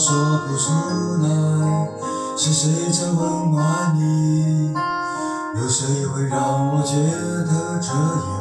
说不出来。是谁在温暖你？有谁会让我觉得这样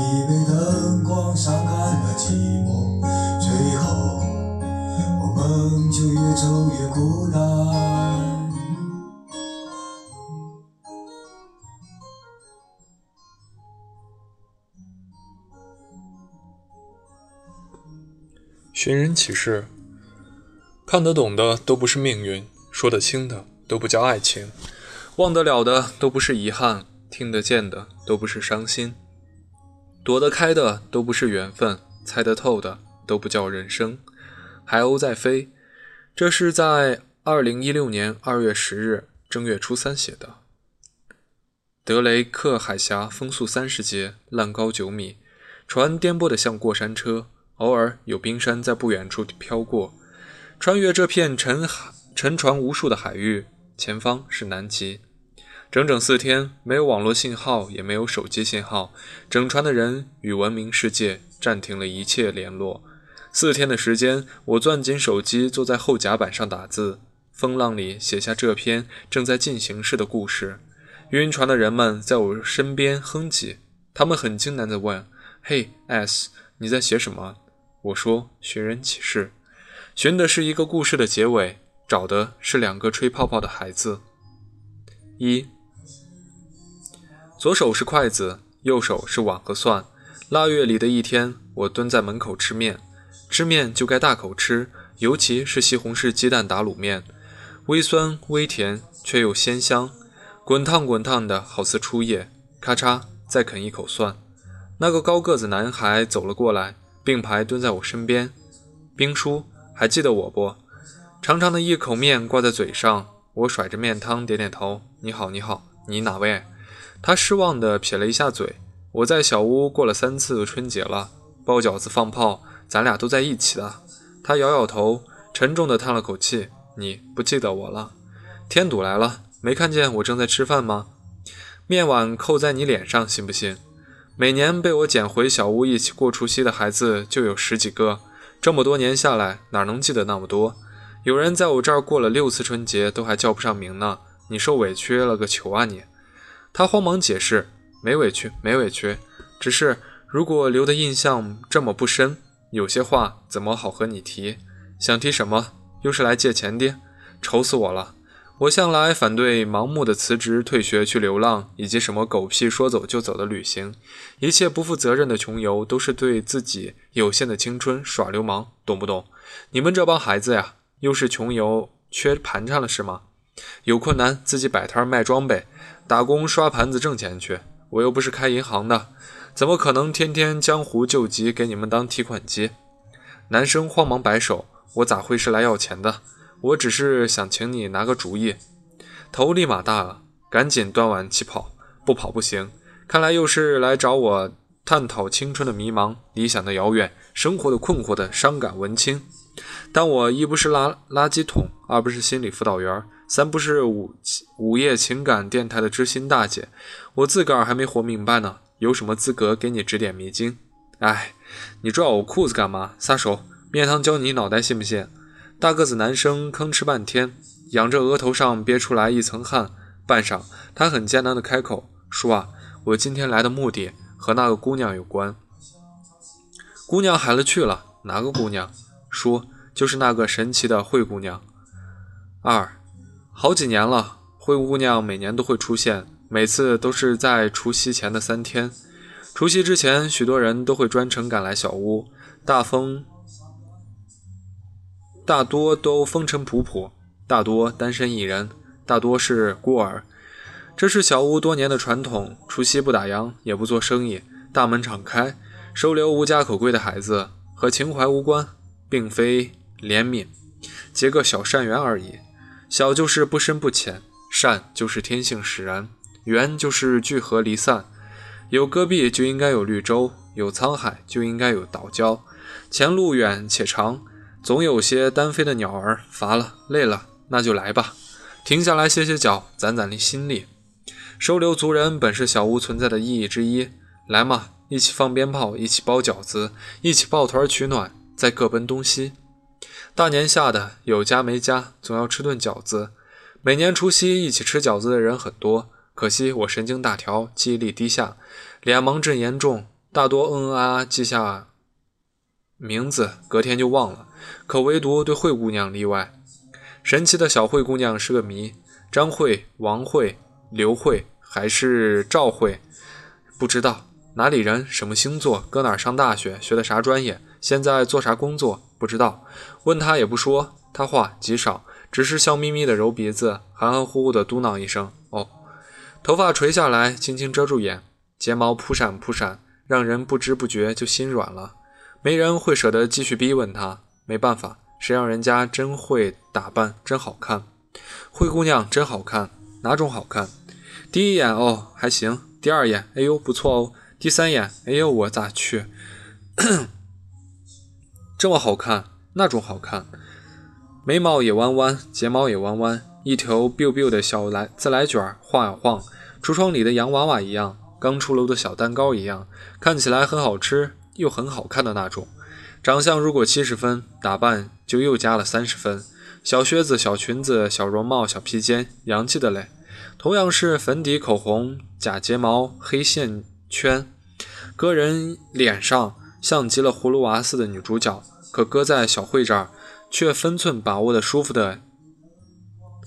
怕着你被灯光伤感了寂寞，最后我们就越走越孤单。寻人启事：看得懂的都不是命运，说得清的都不叫爱情，忘得了的都不是遗憾，听得见的都不是伤心，躲得开的都不是缘分，猜得透的都不叫人生。海鸥在飞，这是在二零一六年二月十日正月初三写的。德雷克海峡风速三十节，浪高九米，船颠簸得像过山车。偶尔有冰山在不远处飘过，穿越这片沉海沉船无数的海域，前方是南极。整整四天，没有网络信号，也没有手机信号，整船的人与文明世界暂停了一切联络。四天的时间，我攥紧手机，坐在后甲板上打字，风浪里写下这篇正在进行时的故事。晕船的人们在我身边哼唧，他们很惊讶地问：“嘿，S，你在写什么？”我说：“寻人启事，寻的是一个故事的结尾，找的是两个吹泡泡的孩子。一，左手是筷子，右手是碗和蒜。腊月里的一天，我蹲在门口吃面，吃面就该大口吃，尤其是西红柿鸡蛋打卤面，微酸微甜，却又鲜香，滚烫滚烫的，好似初夜。咔嚓，再啃一口蒜。那个高个子男孩走了过来。”并排蹲在我身边，兵叔还记得我不？长长的一口面挂在嘴上，我甩着面汤点点头。你好，你好，你哪位？他失望地撇了一下嘴。我在小屋过了三次春节了，包饺子放炮，咱俩都在一起的。他摇摇头，沉重地叹了口气。你不记得我了？添堵来了，没看见我正在吃饭吗？面碗扣在你脸上，信不信？每年被我捡回小屋一起过除夕的孩子就有十几个，这么多年下来哪能记得那么多？有人在我这儿过了六次春节都还叫不上名呢，你受委屈了个球啊你！他慌忙解释，没委屈，没委屈，只是如果留的印象这么不深，有些话怎么好和你提？想提什么？又是来借钱的？愁死我了！我向来反对盲目的辞职、退学去流浪，以及什么狗屁说走就走的旅行。一切不负责任的穷游，都是对自己有限的青春耍流氓，懂不懂？你们这帮孩子呀，又是穷游缺盘缠了是吗？有困难自己摆摊卖装备，打工刷盘子挣钱去。我又不是开银行的，怎么可能天天江湖救急给你们当提款机？男生慌忙摆手，我咋会是来要钱的？我只是想请你拿个主意，头立马大了，赶紧端碗起跑，不跑不行。看来又是来找我探讨青春的迷茫、理想的遥远、生活的困惑的伤感文青。但我一不是垃垃圾桶，二不是心理辅导员，三不是午午夜情感电台的知心大姐，我自个儿还没活明白呢，有什么资格给你指点迷津？哎，你拽我裤子干嘛？撒手！面汤浇你脑袋信不信？大个子男生吭哧半天，仰着额头上憋出来一层汗。半晌，他很艰难的开口：“叔啊，我今天来的目的和那个姑娘有关。”姑娘海了去了，哪个姑娘？叔，就是那个神奇的灰姑娘。二，好几年了，灰姑娘每年都会出现，每次都是在除夕前的三天。除夕之前，许多人都会专程赶来小屋，大风，大多都风尘仆仆，大多单身一人，大多是孤儿。这是小屋多年的传统，除夕不打烊，也不做生意，大门敞开。收留无家可归的孩子和情怀无关，并非怜悯，结个小善缘而已。小就是不深不浅，善就是天性使然，缘就是聚合离散。有戈壁就应该有绿洲，有沧海就应该有岛礁。前路远且长，总有些单飞的鸟儿乏了累了，那就来吧，停下来歇歇脚，攒攒力心力。收留族人本是小屋存在的意义之一，来嘛。一起放鞭炮，一起包饺子，一起抱团取暖，再各奔东西。大年下的有家没家，总要吃顿饺子。每年除夕一起吃饺子的人很多，可惜我神经大条，记忆力低下，脸盲症严重，大多嗯嗯啊啊记下名字，隔天就忘了。可唯独对慧姑娘例外。神奇的小慧姑娘是个谜，张慧、王慧、刘慧还是赵慧，不知道。哪里人？什么星座？搁哪儿上大学？学的啥专业？现在做啥工作？不知道。问他也不说，他话极少，只是笑眯眯的揉鼻子，含含糊糊的嘟囔一声：“哦。”头发垂下来，轻轻遮住眼，睫毛扑闪扑闪，让人不知不觉就心软了。没人会舍得继续逼问他，没办法，谁让人家真会打扮，真好看。灰姑娘真好看，哪种好看？第一眼哦还行，第二眼哎呦不错哦。第三眼，哎呦，我咋去？这么好看，那种好看，眉毛也弯弯，睫毛也弯弯，一头 biu biu 的小来自来卷晃呀晃，橱窗里的洋娃娃一样，刚出炉的小蛋糕一样，看起来很好吃又很好看的那种。长相如果七十分，打扮就又加了三十分。小靴子、小裙子、小绒帽、小披肩，洋气的嘞。同样是粉底、口红、假睫毛、黑线。圈，搁人脸上像极了葫芦娃似的女主角，可搁在小慧这儿，却分寸把握的舒服的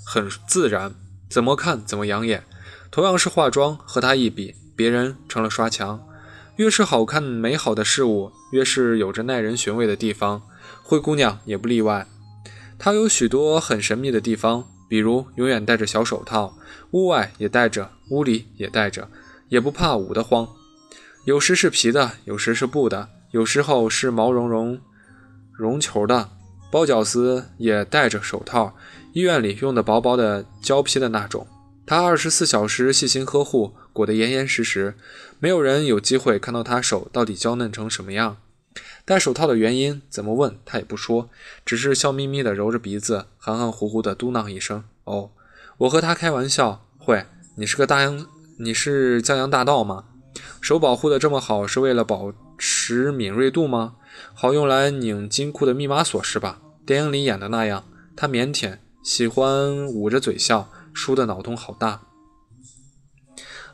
很自然，怎么看怎么养眼。同样是化妆，和她一比，别人成了刷墙。越是好看美好的事物，越是有着耐人寻味的地方。灰姑娘也不例外，她有许多很神秘的地方，比如永远戴着小手套，屋外也戴着，屋里也戴着。也不怕捂得慌，有时是皮的，有时是布的，有时候是毛茸茸绒球的。包饺子也戴着手套，医院里用的薄薄的胶皮的那种。他二十四小时细心呵护，裹得严严实实，没有人有机会看到他手到底娇嫩成什么样。戴手套的原因怎么问他也不说，只是笑眯眯地揉着鼻子，含含糊糊地嘟囔一声：“哦。”我和他开玩笑：“会，你是个大洋。”你是江洋大盗吗？手保护的这么好，是为了保持敏锐度吗？好用来拧金库的密码锁是吧？电影里演的那样。他腼腆，喜欢捂着嘴笑，输的脑洞好大。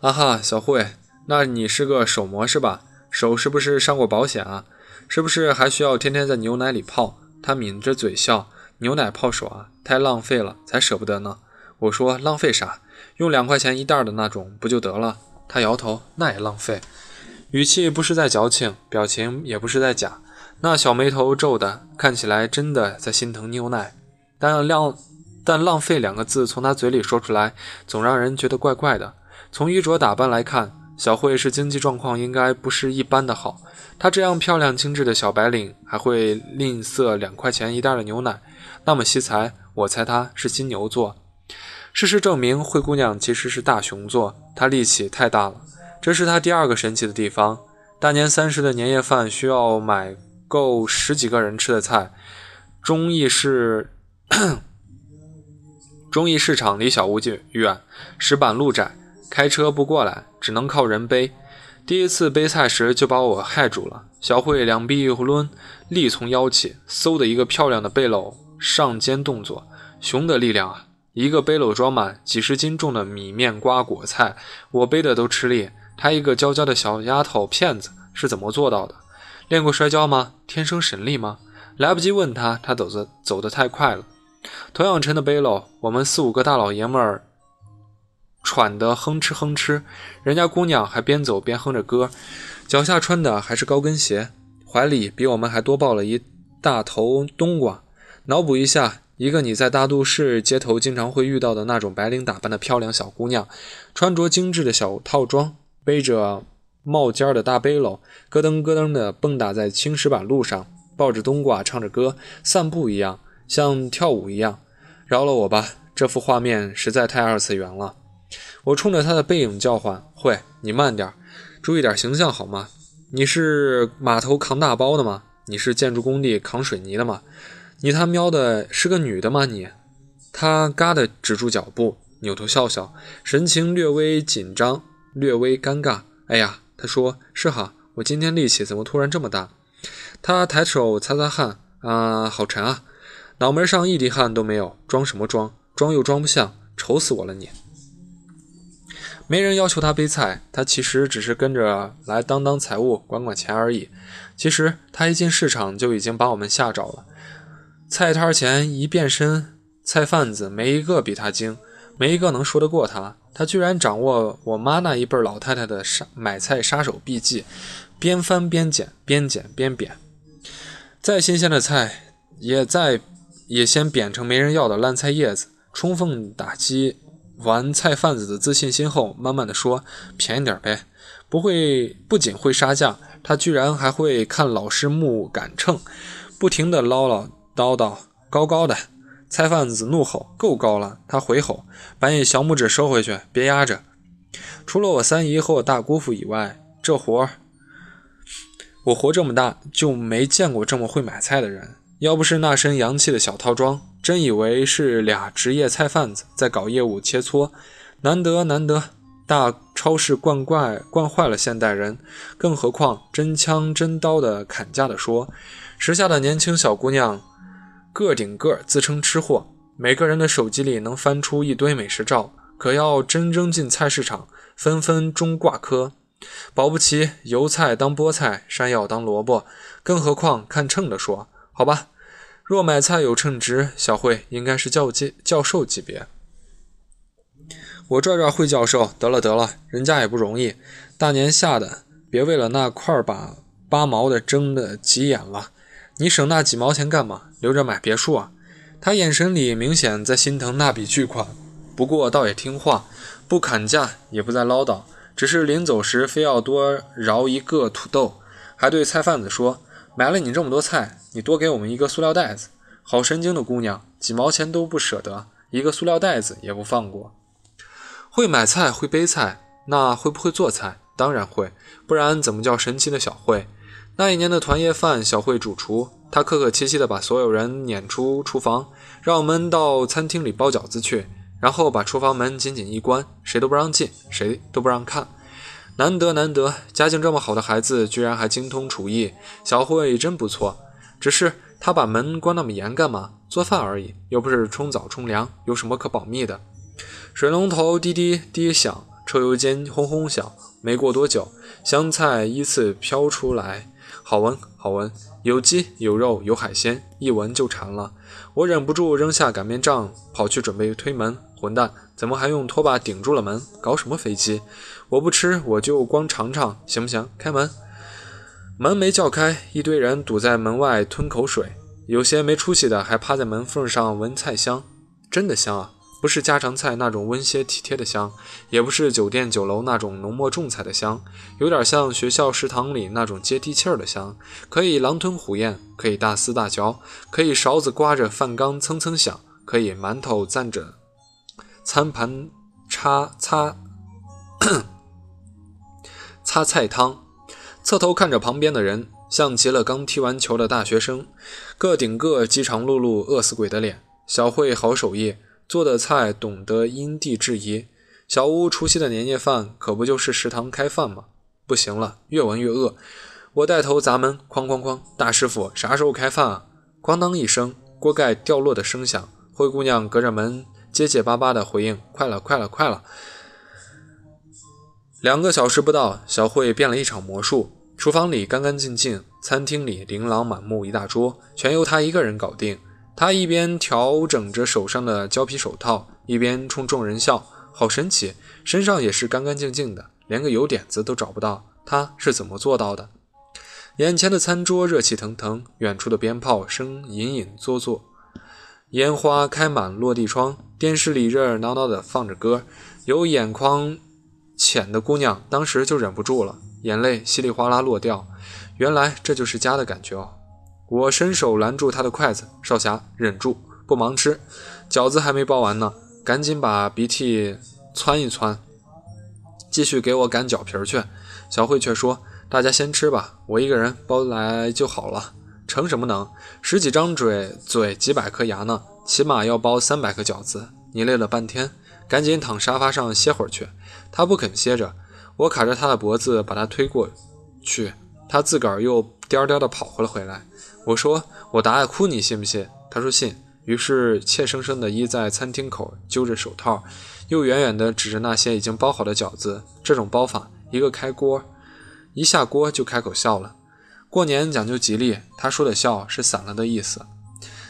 啊哈，小慧，那你是个手模是吧？手是不是上过保险啊？是不是还需要天天在牛奶里泡？他抿着嘴笑，牛奶泡手啊，太浪费了，才舍不得呢。我说浪费啥？用两块钱一袋的那种不就得了？他摇头，那也浪费。语气不是在矫情，表情也不是在假，那小眉头皱的，看起来真的在心疼牛奶。但浪但浪费两个字从他嘴里说出来，总让人觉得怪怪的。从衣着打扮来看，小慧是经济状况应该不是一般的好。她这样漂亮精致的小白领，还会吝啬两块钱一袋的牛奶，那么惜财，我猜她是金牛座。事实证明，灰姑娘其实是大熊座，她力气太大了。这是她第二个神奇的地方。大年三十的年夜饭需要买够十几个人吃的菜，中意市中义市场离小屋近远，石板路窄，开车不过来，只能靠人背。第一次背菜时就把我害住了。小慧两臂一抡，力从腰起，嗖的一个漂亮的背篓上肩动作，熊的力量啊！一个背篓装满几十斤重的米面瓜果菜，我背的都吃力。她一个娇娇的小丫头片子是怎么做到的？练过摔跤吗？天生神力吗？来不及问她，她走着走得太快了。同样沉的背篓，我们四五个大老爷们儿。喘得哼哧哼哧，人家姑娘还边走边哼着歌，脚下穿的还是高跟鞋，怀里比我们还多抱了一大头冬瓜。脑补一下，一个你在大都市街头经常会遇到的那种白领打扮的漂亮小姑娘，穿着精致的小套装，背着冒尖的大背篓，咯噔咯噔地蹦跶在青石板路上，抱着冬瓜唱着歌，散步一样，像跳舞一样。饶了我吧，这幅画面实在太二次元了。我冲着他的背影叫唤：“会，你慢点，注意点形象好吗？你是码头扛大包的吗？你是建筑工地扛水泥的吗？你他喵的是个女的吗？你？”他嘎的止住脚步，扭头笑笑，神情略微紧张，略微尴尬。哎呀，他说：“是哈，我今天力气怎么突然这么大？”他抬手擦擦汗，啊，好沉啊，脑门上一滴汗都没有，装什么装？装又装不像，愁死我了你！没人要求他背菜，他其实只是跟着来当当财务、管管钱而已。其实他一进市场就已经把我们吓着了。菜摊前一变身，菜贩子没一个比他精，没一个能说得过他。他居然掌握我妈那一辈老太太的杀买菜杀手秘技，边翻边捡，边捡边扁。再新鲜的菜，也在也先扁成没人要的烂菜叶子，充分打击。完菜贩子的自信心后，慢慢的说：“便宜点呗。”不会，不仅会杀价，他居然还会看老师木杆秤，不停的唠唠叨叨，高高的。菜贩子怒吼：“够高了！”他回吼：“把你小拇指收回去，别压着。”除了我三姨和我大姑父以外，这活儿我活这么大就没见过这么会买菜的人。要不是那身洋气的小套装。真以为是俩职业菜贩子在搞业务切磋，难得难得，大超市惯怪惯坏了现代人，更何况真枪真刀的砍价的说，时下的年轻小姑娘个顶个自称吃货，每个人的手机里能翻出一堆美食照，可要真扔进菜市场，纷纷中挂科，保不齐油菜当菠菜，山药当萝卜，更何况看秤的说，好吧。若买菜有称职，小慧应该是教级教授级别。我拽拽会教授，得了得了，人家也不容易，大年下的，别为了那块把八毛的争的急眼了。你省那几毛钱干嘛？留着买别墅啊？他眼神里明显在心疼那笔巨款，不过倒也听话，不砍价，也不再唠叨，只是临走时非要多饶一个土豆，还对菜贩子说。买了你这么多菜，你多给我们一个塑料袋子。好神经的姑娘，几毛钱都不舍得，一个塑料袋子也不放过。会买菜，会背菜，那会不会做菜？当然会，不然怎么叫神奇的小慧？那一年的团夜饭，小慧主厨，她客客气气地把所有人撵出厨房，让我们到餐厅里包饺子去，然后把厨房门紧紧一关，谁都不让进，谁都不让看。难得难得，家境这么好的孩子居然还精通厨艺，小慧真不错。只是她把门关那么严干嘛？做饭而已，又不是冲澡冲凉，有什么可保密的？水龙头滴滴滴响，抽油间轰轰响。没过多久，香菜依次飘出来，好闻好闻，有鸡有肉有海鲜，一闻就馋了。我忍不住扔下擀面杖，跑去准备推门。混蛋，怎么还用拖把顶住了门？搞什么飞机？我不吃，我就光尝尝，行不行？开门，门没叫开，一堆人堵在门外吞口水，有些没出息的还趴在门缝上闻菜香，真的香啊！不是家常菜那种温馨体贴的香，也不是酒店酒楼那种浓墨重彩的香，有点像学校食堂里那种接地气儿的香，可以狼吞虎咽，可以大撕大嚼，可以勺子刮着饭缸蹭蹭响，可以馒头蘸着。餐盘擦擦擦菜汤，侧头看着旁边的人，像极了刚踢完球的大学生，个顶个饥肠辘辘、饿死鬼的脸。小慧好手艺，做的菜懂得因地制宜。小屋除夕的年夜饭可不就是食堂开饭吗？不行了，越闻越饿。我带头砸门，哐哐哐！大师傅啥时候开饭啊？咣当一声，锅盖掉落的声响。灰姑娘隔着门结结巴巴地回应：“快了，快了，快了！”两个小时不到，小慧变了一场魔术。厨房里干干净净，餐厅里琳琅满目，一大桌全由她一个人搞定。他一边调整着手上的胶皮手套，一边冲众人笑。好神奇，身上也是干干净净的，连个油点子都找不到。他是怎么做到的？眼前的餐桌热气腾腾，远处的鞭炮声隐隐作作，烟花开满落地窗，电视里热热闹闹的放着歌。有眼眶浅的姑娘当时就忍不住了，眼泪稀里哗啦落掉。原来这就是家的感觉哦！我伸手拦住她的筷子，少侠，忍住，不忙吃，饺子还没包完呢。赶紧把鼻涕窜一窜，继续给我擀饺皮去。小慧却说：“大家先吃吧，我一个人包来就好了。成什么能？十几张嘴，嘴几百颗牙呢，起码要包三百个饺子。你累了半天，赶紧躺沙发上歇会儿去。”他不肯歇着，我卡着他的脖子把他推过去，他自个儿又颠颠的跑回了回来。我说：“我打爱哭，你信不信？”他说：“信。”于是，怯生生地依在餐厅口，揪着手套，又远远地指着那些已经包好的饺子。这种包法，一个开锅，一下锅就开口笑了。过年讲究吉利，他说的笑是散了的意思。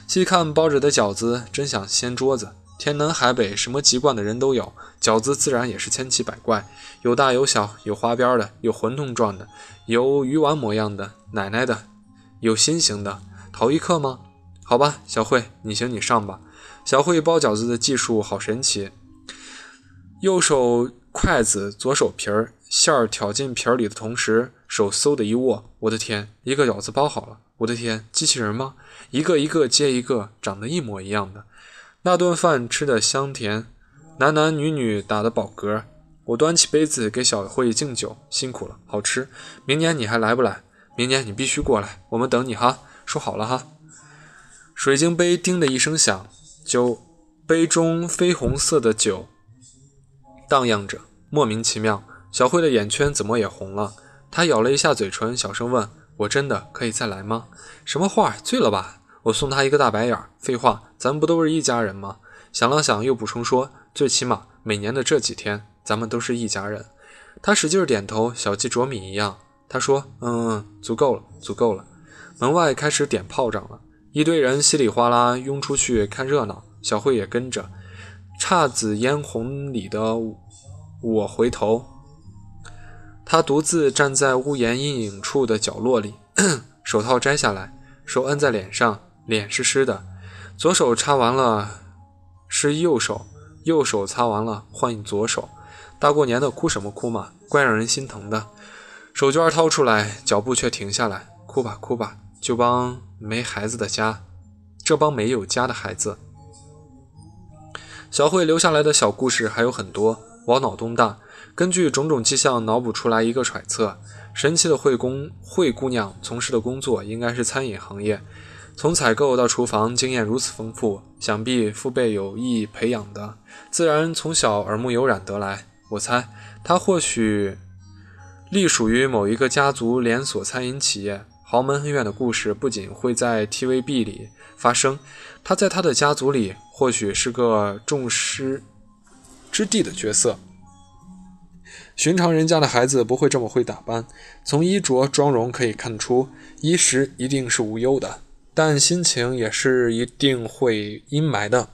细看包着的饺子，真想掀桌子。天南海北，什么籍贯的人都有，饺子自然也是千奇百怪，有大有小，有花边的，有馄饨状的，有鱼丸模样的，奶奶的，有心形的，讨一课吗？好吧，小慧，你行你上吧。小慧包饺子的技术好神奇，右手筷子，左手皮儿，馅儿挑进皮儿里的同时，手嗖的一握，我的天，一个饺子包好了！我的天，机器人吗？一个一个接一个，长得一模一样的。那顿饭吃的香甜，男男女女打的饱嗝。我端起杯子给小慧敬酒，辛苦了，好吃。明年你还来不来？明年你必须过来，我们等你哈，说好了哈。水晶杯叮的一声响，酒杯中绯红色的酒荡漾着，莫名其妙。小慧的眼圈怎么也红了？她咬了一下嘴唇，小声问我：“真的可以再来吗？”什么话？醉了吧？我送她一个大白眼。废话，咱们不都是一家人吗？想了想，又补充说：“最起码每年的这几天，咱们都是一家人。”她使劲点头，小鸡啄米一样。他说：“嗯嗯，足够了，足够了。”门外开始点炮仗了。一堆人稀里哗啦拥出去看热闹，小慧也跟着。姹紫嫣红里的我回头，他独自站在屋檐阴影处的角落里，手套摘下来，手摁在脸上，脸是湿的。左手擦完了是右手，右手擦完了换左手。大过年的哭什么哭嘛，怪让人心疼的。手绢掏出来，脚步却停下来，哭吧哭吧。就帮没孩子的家，这帮没有家的孩子。小慧留下来的小故事还有很多，我脑洞大，根据种种迹象脑补出来一个揣测：神奇的惠工惠姑娘从事的工作应该是餐饮行业，从采购到厨房经验如此丰富，想必父辈有意培养的，自然从小耳目有染得来。我猜她或许隶属于某一个家族连锁餐饮企业。豪门恩怨的故事不仅会在 TVB 里发生，他在他的家族里或许是个众矢之的的角色。寻常人家的孩子不会这么会打扮，从衣着妆容可以看出，衣食一定是无忧的，但心情也是一定会阴霾的。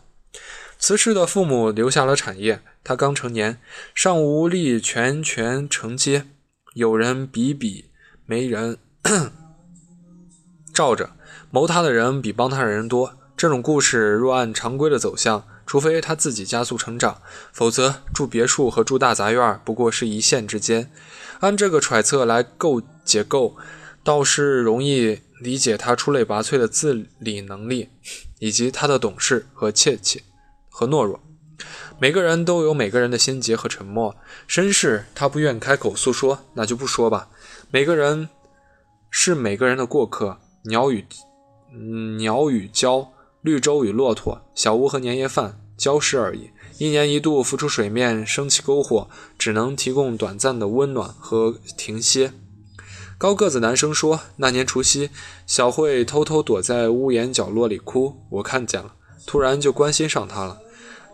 辞世的父母留下了产业，他刚成年，尚无力全权承接，有人比比，没人。照着谋他的人比帮他的人多，这种故事若按常规的走向，除非他自己加速成长，否则住别墅和住大杂院不过是一线之间。按这个揣测来构结构，倒是容易理解他出类拔萃的自理能力，以及他的懂事和怯怯和懦弱。每个人都有每个人的心结和沉默，身世他不愿开口诉说，那就不说吧。每个人是每个人的过客。鸟与鸟与鲛，绿洲与骆驼，小屋和年夜饭，礁石而已。一年一度浮出水面，升起篝火，只能提供短暂的温暖和停歇。高个子男生说：“那年除夕，小慧偷偷躲在屋檐角落里哭，我看见了，突然就关心上她了。”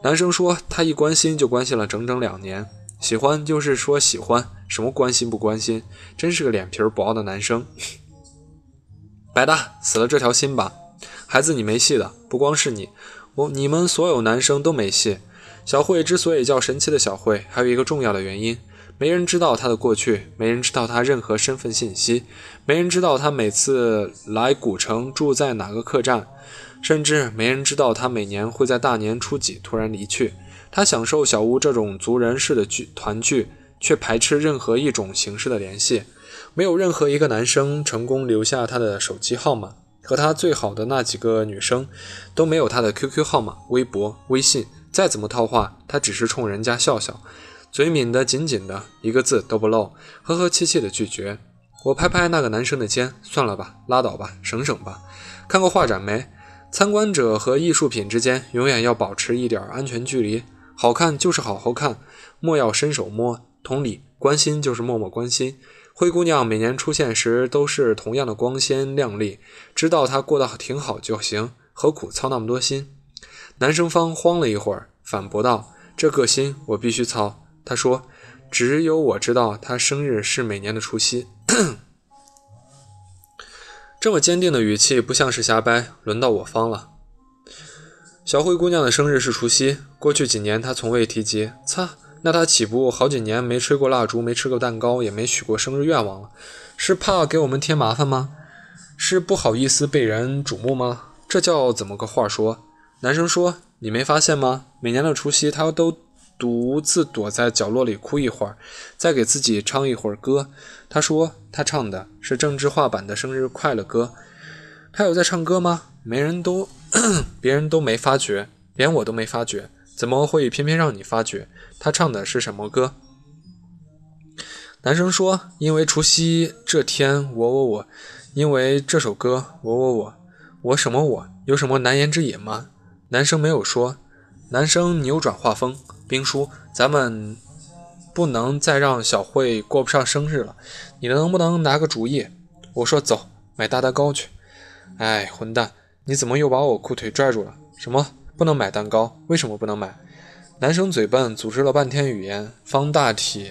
男生说：“他一关心就关心了整整两年，喜欢就是说喜欢，什么关心不关心，真是个脸皮薄的男生。”白搭，死了这条心吧，孩子，你没戏的，不光是你，我你们所有男生都没戏。小慧之所以叫神奇的小慧，还有一个重要的原因。没人知道他的过去，没人知道他任何身份信息，没人知道他每次来古城住在哪个客栈，甚至没人知道他每年会在大年初几突然离去。他享受小屋这种族人式的聚团聚，却排斥任何一种形式的联系。没有任何一个男生成功留下他的手机号码，和他最好的那几个女生都没有他的 QQ 号码、微博、微信。再怎么套话，他只是冲人家笑笑。嘴抿得紧紧的，一个字都不漏，和和气气的拒绝。我拍拍那个男生的肩，算了吧，拉倒吧，省省吧。看过画展没？参观者和艺术品之间永远要保持一点安全距离。好看就是好好看，莫要伸手摸。同理，关心就是默默关心。灰姑娘每年出现时都是同样的光鲜亮丽，知道她过得挺好就行，何苦操那么多心？男生方慌了一会儿，反驳道：“这个心我必须操。”他说：“只有我知道，她生日是每年的除夕。”这么坚定的语气，不像是瞎掰。轮到我方了。小灰姑娘的生日是除夕，过去几年她从未提及。擦，那她岂不好几年没吹过蜡烛，没吃过蛋糕，也没许过生日愿望了？是怕给我们添麻烦吗？是不好意思被人瞩目吗？这叫怎么个话说？男生说：“你没发现吗？每年的除夕，她都……”独自躲在角落里哭一会儿，再给自己唱一会儿歌。他说他唱的是郑智化版的生日快乐歌。他有在唱歌吗？没人都，别人都没发觉，连我都没发觉，怎么会偏偏让你发觉？他唱的是什么歌？男生说：“因为除夕这天，我我我，因为这首歌，我我我，我什么我？有什么难言之隐吗？”男生没有说。男生扭转画风。兵叔，咱们不能再让小慧过不上生日了，你能不能拿个主意？我说走，买大蛋糕去。哎，混蛋，你怎么又把我裤腿拽住了？什么不能买蛋糕？为什么不能买？男生嘴笨，组织了半天语言，方大体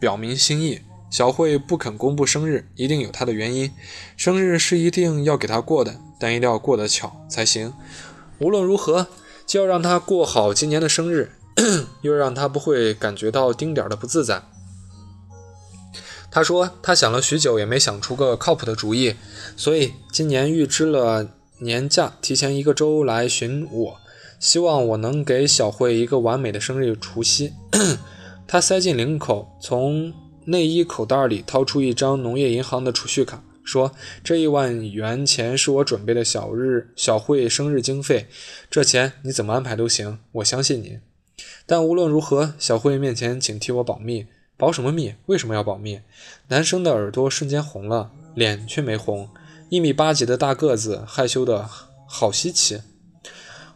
表明心意。小慧不肯公布生日，一定有她的原因。生日是一定要给她过的，但一定要过得巧才行。无论如何，就要让她过好今年的生日。又让他不会感觉到丁点的不自在。他说他想了许久也没想出个靠谱的主意，所以今年预支了年假，提前一个周来寻我，希望我能给小慧一个完美的生日除夕。他塞进领口，从内衣口袋里掏出一张农业银行的储蓄卡，说：“这一万元钱是我准备的小日小慧生日经费，这钱你怎么安排都行，我相信你。”但无论如何，小慧面前请替我保密。保什么密？为什么要保密？男生的耳朵瞬间红了，脸却没红。一米八几的大个子，害羞的好稀奇。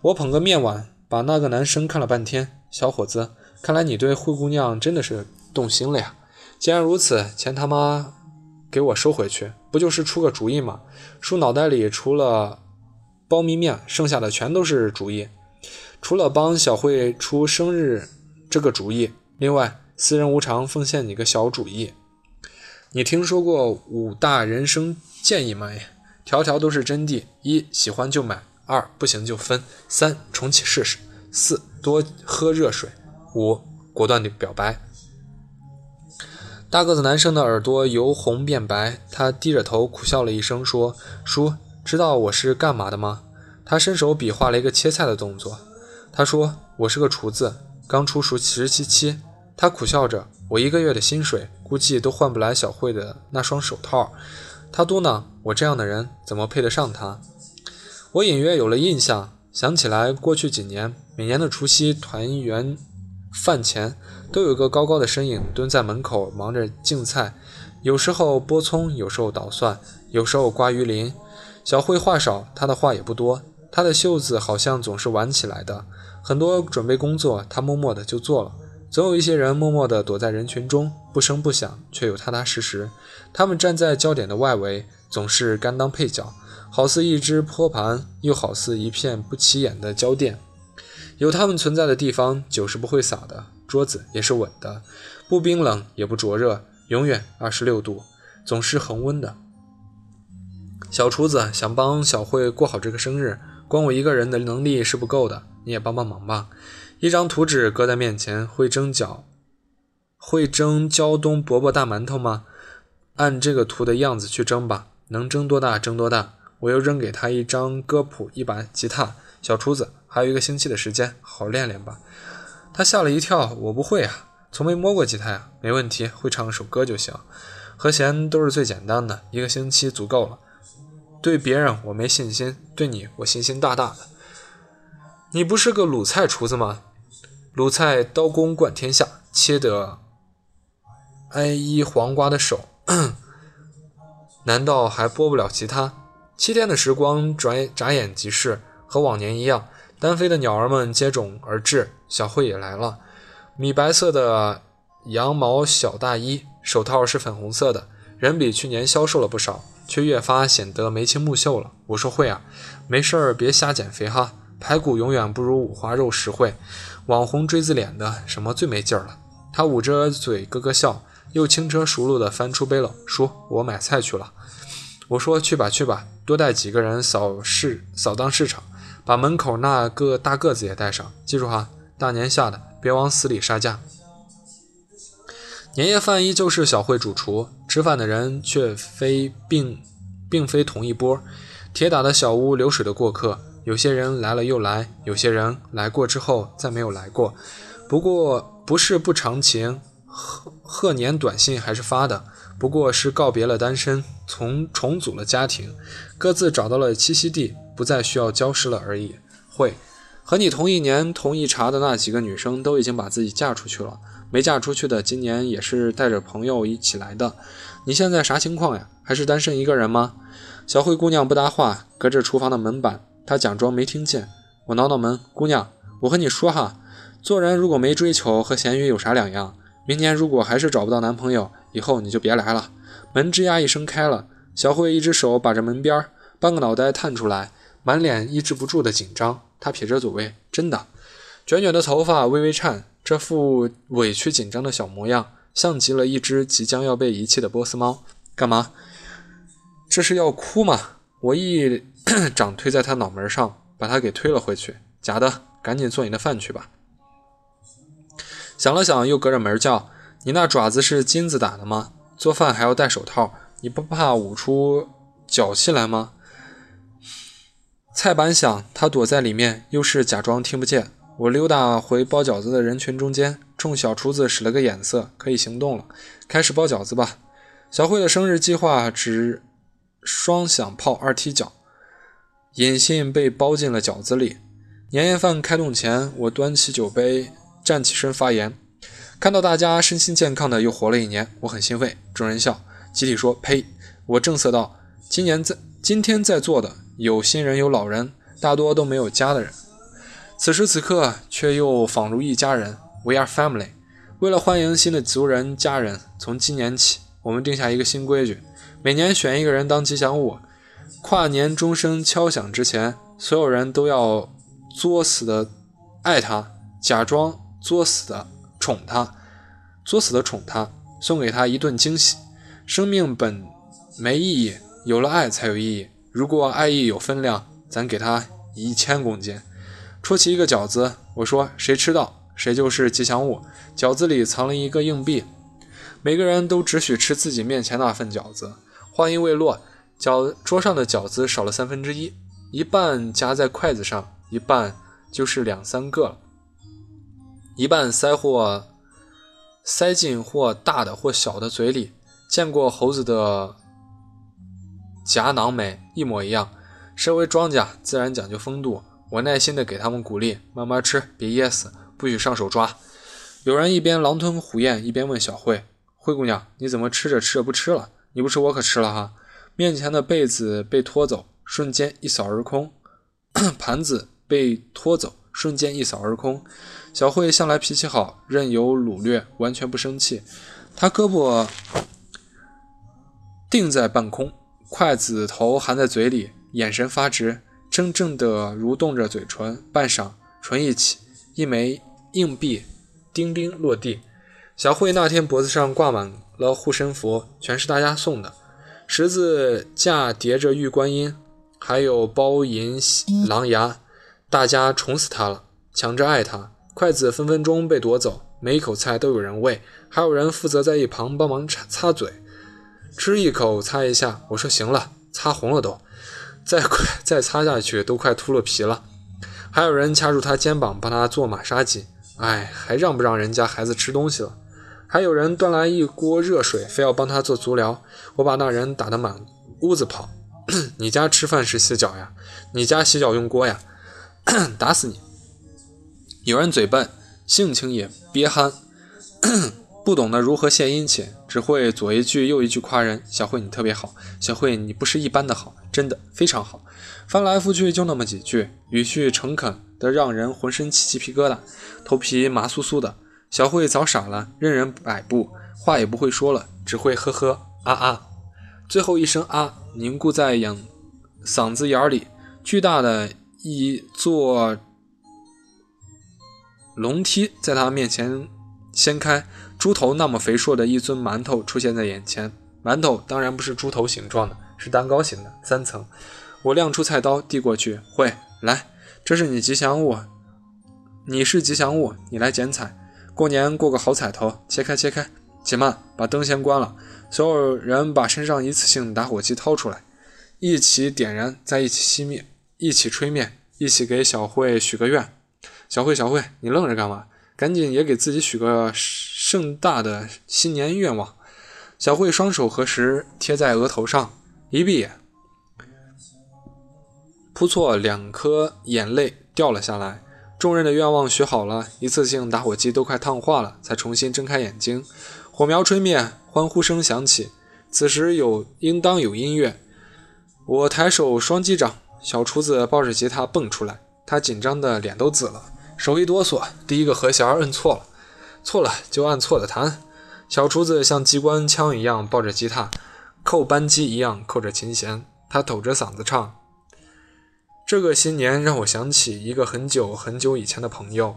我捧个面碗，把那个男生看了半天。小伙子，看来你对灰姑娘真的是动心了呀。既然如此，钱他妈给我收回去，不就是出个主意吗？叔脑袋里除了苞米面，剩下的全都是主意。除了帮小慧出生日这个主意，另外私人无偿奉献你个小主意。你听说过五大人生建议没？条条都是真谛：一、喜欢就买；二、不行就分；三、重启试试；四、多喝热水；五、果断的表白。大个子男生的耳朵由红变白，他低着头苦笑了一声，说：“叔，知道我是干嘛的吗？”他伸手比划了一个切菜的动作。他说：“我是个厨子，刚出熟十七七。”他苦笑着：“我一个月的薪水，估计都换不来小慧的那双手套。”他嘟囔：“我这样的人怎么配得上她？”我隐约有了印象，想起来过去几年每年的除夕团圆饭前，都有个高高的身影蹲在门口忙着净菜，有时候剥葱，有时候捣蒜，有时候刮鱼鳞。小慧话少，她的话也不多。她的袖子好像总是挽起来的。很多准备工作，他默默的就做了。总有一些人默默地躲在人群中，不声不响，却又踏踏实实。他们站在焦点的外围，总是甘当配角，好似一只托盘，又好似一片不起眼的胶垫。有他们存在的地方，酒是不会洒的，桌子也是稳的，不冰冷也不灼热，永远二十六度，总是恒温的。小厨子想帮小慧过好这个生日，光我一个人的能力是不够的，你也帮帮忙吧。一张图纸搁在面前，会蒸饺，会蒸胶东饽饽大馒头吗？按这个图的样子去蒸吧，能蒸多大蒸多大。我又扔给他一张歌谱，一把吉他。小厨子，还有一个星期的时间，好好练练吧。他吓了一跳，我不会啊，从没摸过吉他呀。没问题，会唱首歌就行，和弦都是最简单的，一个星期足够了。对别人我没信心，对你我信心大大的。你不是个鲁菜厨子吗？鲁菜刀工冠天下，切得挨一黄瓜的手，难道还拨不了吉他？七天的时光转眨眼即逝，和往年一样，单飞的鸟儿们接踵而至。小慧也来了，米白色的羊毛小大衣，手套是粉红色的，人比去年消瘦了不少，却越发显得眉清目秀了。我说慧啊，没事儿别瞎减肥哈，排骨永远不如五花肉实惠。网红锥子脸的什么最没劲儿了？他捂着嘴咯咯笑，又轻车熟路地翻出背篓，说：“我买菜去了。”我说：“去吧去吧，多带几个人扫市扫荡市场，把门口那个大个子也带上。记住哈，大年下的别往死里杀价。”年夜饭依旧是小慧主厨，吃饭的人却非并并非同一波。铁打的小屋，流水的过客。有些人来了又来，有些人来过之后再没有来过。不过不是不长情，贺贺年短信还是发的。不过是告别了单身，重重组了家庭，各自找到了栖息地，不再需要交失了而已。会和你同一年同一茬的那几个女生都已经把自己嫁出去了，没嫁出去的今年也是带着朋友一起来的。你现在啥情况呀？还是单身一个人吗？小慧姑娘不搭话，隔着厨房的门板。他假装没听见，我挠挠门，姑娘，我和你说哈，做人如果没追求，和咸鱼有啥两样？明年如果还是找不到男朋友，以后你就别来了。门吱呀一声开了，小慧一只手把着门边，半个脑袋探出来，满脸抑制不住的紧张。她撇着嘴，真的，卷卷的头发微微颤，这副委屈紧张的小模样，像极了一只即将要被遗弃的波斯猫。干嘛？这是要哭吗？我一。掌推在他脑门上，把他给推了回去。假的，赶紧做你的饭去吧。想了想，又隔着门叫：“你那爪子是金子打的吗？做饭还要戴手套，你不怕捂出脚气来吗？”菜板响，他躲在里面，又是假装听不见。我溜达回包饺子的人群中间，冲小厨子使了个眼色，可以行动了，开始包饺子吧。小慧的生日计划只双响炮二踢脚。引信被包进了饺子里。年夜饭开动前，我端起酒杯，站起身发言。看到大家身心健康的又活了一年，我很欣慰。众人笑，集体说：“呸！”我正色道：“今年在今天在座的有新人有老人，大多都没有家的人。此时此刻却又仿如一家人。We are family。为了欢迎新的族人家人，从今年起，我们定下一个新规矩：每年选一个人当吉祥物。”跨年钟声敲响之前，所有人都要作死的爱他，假装作死的宠他，作死的宠他，送给他一顿惊喜。生命本没意义，有了爱才有意义。如果爱意有分量，咱给他一千公斤。戳起一个饺子，我说谁吃到谁就是吉祥物。饺子里藏了一个硬币，每个人都只许吃自己面前那份饺子。话音未落。饺桌上的饺子少了三分之一，一半夹在筷子上，一半就是两三个了。一半塞或塞进或大的或小的嘴里。见过猴子的夹囊没？一模一样。身为庄稼，自然讲究风度。我耐心的给他们鼓励：慢慢吃，别噎死，不许上手抓。有人一边狼吞虎咽，一边问小慧：“灰姑娘，你怎么吃着吃着不吃了？你不吃，我可吃了哈。”面前的被子被拖走，瞬间一扫而空；盘子被拖走，瞬间一扫而空。小慧向来脾气好，任由掳掠，完全不生气。她胳膊定在半空，筷子头含在嘴里，眼神发直，怔怔地蠕动着嘴唇。半晌，唇一起，一枚硬币叮叮落地。小慧那天脖子上挂满了护身符，全是大家送的，十字架叠着玉观音，还有包银狼牙，大家宠死他了，抢着爱他。筷子分分钟被夺走，每一口菜都有人喂，还有人负责在一旁帮忙擦擦嘴，吃一口擦一下。我说行了，擦红了都，再快 再擦下去都快秃了皮了。还有人掐住他肩膀帮他做马杀鸡，哎，还让不让人家孩子吃东西了？还有人端来一锅热水，非要帮他做足疗。我把那人打得满屋子跑。你家吃饭时洗脚呀？你家洗脚用锅呀？打死你！有人嘴笨，性情也憋憨，不懂得如何献殷勤，只会左一句右一句夸人。小慧，你特别好。小慧，你不是一般的好，真的非常好。翻来覆去就那么几句，语气诚恳的让人浑身起鸡皮疙瘩，头皮麻酥酥的。小慧早傻了，任人摆布，话也不会说了，只会呵呵啊啊，最后一声啊凝固在眼嗓子眼里。巨大的一座龙梯在他面前掀开，猪头那么肥硕的一尊馒头出现在眼前。馒头当然不是猪头形状的，是蛋糕形的，三层。我亮出菜刀递过去，慧来，这是你吉祥物，你是吉祥物，你来剪彩。过年过个好彩头，切开切开，且慢，把灯先关了。所有人把身上一次性打火机掏出来，一起点燃，再一起熄灭，一起吹灭，一起给小慧许个愿。小慧，小慧，你愣着干嘛？赶紧也给自己许个盛大的新年愿望。小慧双手合十，贴在额头上，一闭眼，扑错两颗眼泪掉了下来。众人的愿望许好了，一次性打火机都快烫化了，才重新睁开眼睛。火苗吹灭，欢呼声响起。此时有应当有音乐。我抬手双击掌，小厨子抱着吉他蹦出来，他紧张的脸都紫了，手一哆嗦，第一个和弦摁错了，错了就按错的弹。小厨子像机关枪一样抱着吉他，扣扳机一样扣着琴弦，他抖着嗓子唱。这个新年让我想起一个很久很久以前的朋友。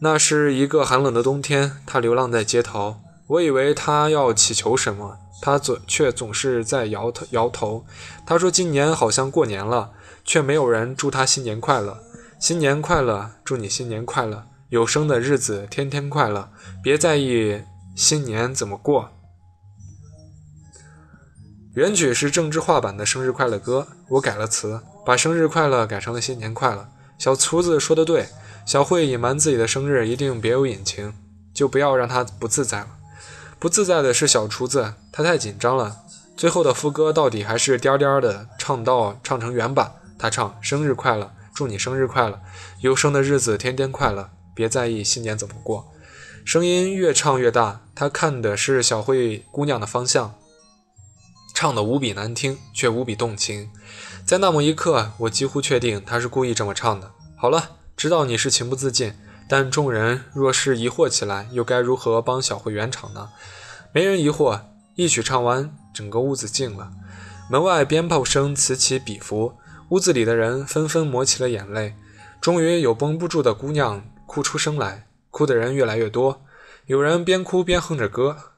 那是一个寒冷的冬天，他流浪在街头。我以为他要祈求什么，他总却总是在摇头摇头。他说今年好像过年了，却没有人祝他新年快乐。新年快乐，祝你新年快乐，有生的日子天天快乐，别在意新年怎么过。原曲是郑智化版的生日快乐歌，我改了词，把生日快乐改成了新年快乐。小厨子说的对，小慧隐瞒自己的生日一定别有隐情，就不要让她不自在了。不自在的是小厨子，他太紧张了。最后的副歌到底还是颠颠的唱到唱成原版，他唱生日快乐，祝你生日快乐，有生的日子天天快乐，别在意新年怎么过。声音越唱越大，他看的是小慧姑娘的方向。唱得无比难听，却无比动情。在那么一刻，我几乎确定他是故意这么唱的。好了，知道你是情不自禁，但众人若是疑惑起来，又该如何帮小慧圆场呢？没人疑惑。一曲唱完，整个屋子静了。门外鞭炮声此起彼伏，屋子里的人纷纷抹起了眼泪。终于有绷不住的姑娘哭出声来，哭的人越来越多，有人边哭边哼着歌。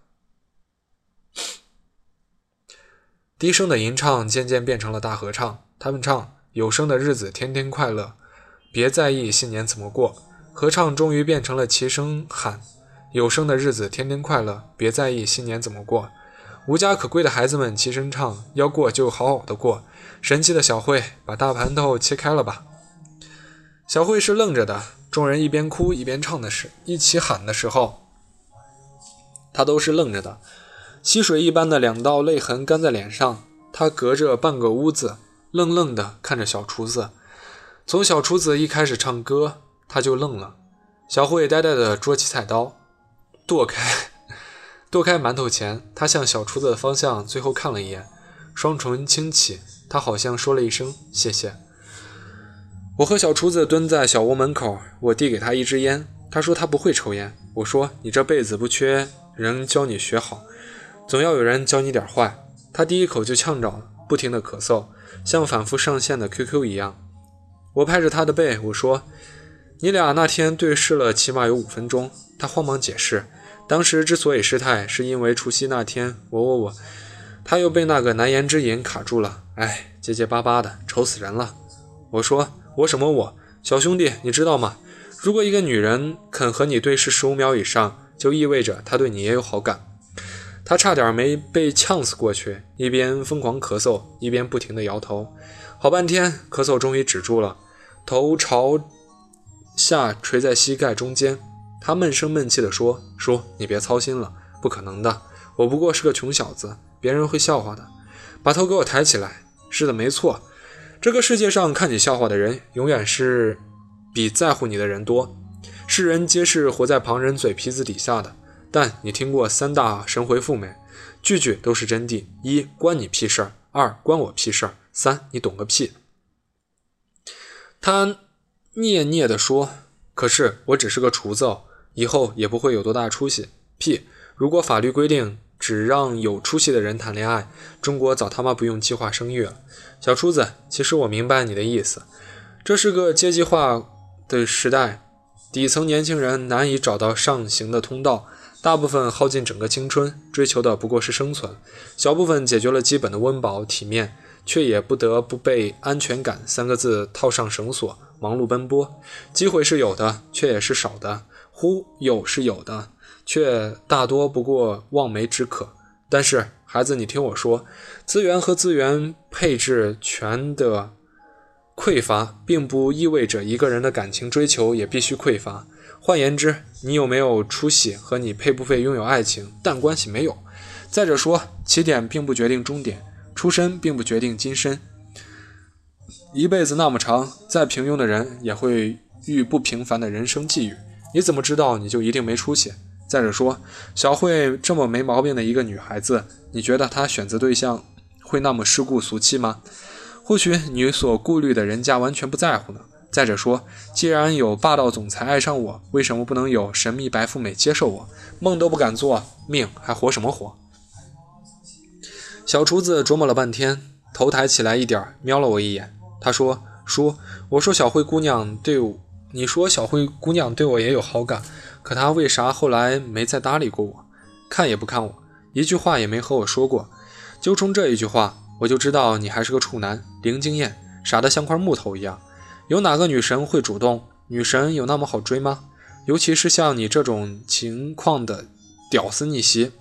低声的吟唱渐渐变成了大合唱。他们唱：“有生的日子天天快乐，别在意新年怎么过。”合唱终于变成了齐声喊：“有生的日子天天快乐，别在意新年怎么过。”无家可归的孩子们齐声唱：“要过就好好的过。”神奇的小慧，把大盘头切开了吧。小慧是愣着的。众人一边哭一边唱的时，一起喊的时候，她都是愣着的。溪水一般的两道泪痕干在脸上，他隔着半个屋子，愣愣地看着小厨子。从小厨子一开始唱歌，他就愣了。小慧呆呆地捉起菜刀，剁开，剁开馒头前，他向小厨子的方向最后看了一眼，双唇轻启，他好像说了一声谢谢。我和小厨子蹲在小屋门口，我递给他一支烟，他说他不会抽烟。我说你这辈子不缺人教你学好，总要有人教你点坏。他第一口就呛着了，不停的咳嗽，像反复上线的 QQ 一样。我拍着他的背，我说你俩那天对视了起码有五分钟。他慌忙解释，当时之所以失态，是因为除夕那天我我我，他又被那个难言之隐卡住了。哎，结结巴巴的，愁死人了。我说。我什么我，小兄弟，你知道吗？如果一个女人肯和你对视十五秒以上，就意味着她对你也有好感。他差点没被呛死过去，一边疯狂咳嗽，一边不停地摇头。好半天，咳嗽终于止住了，头朝下垂在膝盖中间。他闷声闷气地说：“叔，你别操心了，不可能的，我不过是个穷小子，别人会笑话的。把头给我抬起来。是的，没错。”这个世界上看你笑话的人，永远是比在乎你的人多。世人皆是活在旁人嘴皮子底下的。但你听过三大神回复没？句句都是真谛：一关你屁事儿；二关我屁事儿；三你懂个屁。他嗫嗫地说：“可是我只是个厨子，以后也不会有多大出息。”屁！如果法律规定。只让有出息的人谈恋爱，中国早他妈不用计划生育了。小厨子，其实我明白你的意思，这是个阶级化的时代，底层年轻人难以找到上行的通道，大部分耗尽整个青春，追求的不过是生存；小部分解决了基本的温饱体面，却也不得不被“安全感”三个字套上绳索，忙碌奔波。机会是有的，却也是少的；忽悠是有的。却大多不过望梅止渴。但是，孩子，你听我说，资源和资源配置权的匮乏，并不意味着一个人的感情追求也必须匮乏。换言之，你有没有出息和你配不配拥有爱情，但关系没有。再者说，起点并不决定终点，出身并不决定今生。一辈子那么长，再平庸的人也会遇不平凡的人生际遇。你怎么知道你就一定没出息？再者说，小慧这么没毛病的一个女孩子，你觉得她选择对象会那么世故俗气吗？或许你所顾虑的人家完全不在乎呢。再者说，既然有霸道总裁爱上我，为什么不能有神秘白富美接受我？梦都不敢做，命还活什么活？小厨子琢磨了半天，头抬起来一点，瞄了我一眼。他说：“叔，我说小慧姑娘对我，你说小慧姑娘对我也有好感。”可他为啥后来没再搭理过我？看也不看我，一句话也没和我说过。就冲这一句话，我就知道你还是个处男，零经验，傻得像块木头一样。有哪个女神会主动？女神有那么好追吗？尤其是像你这种情况的屌丝逆袭，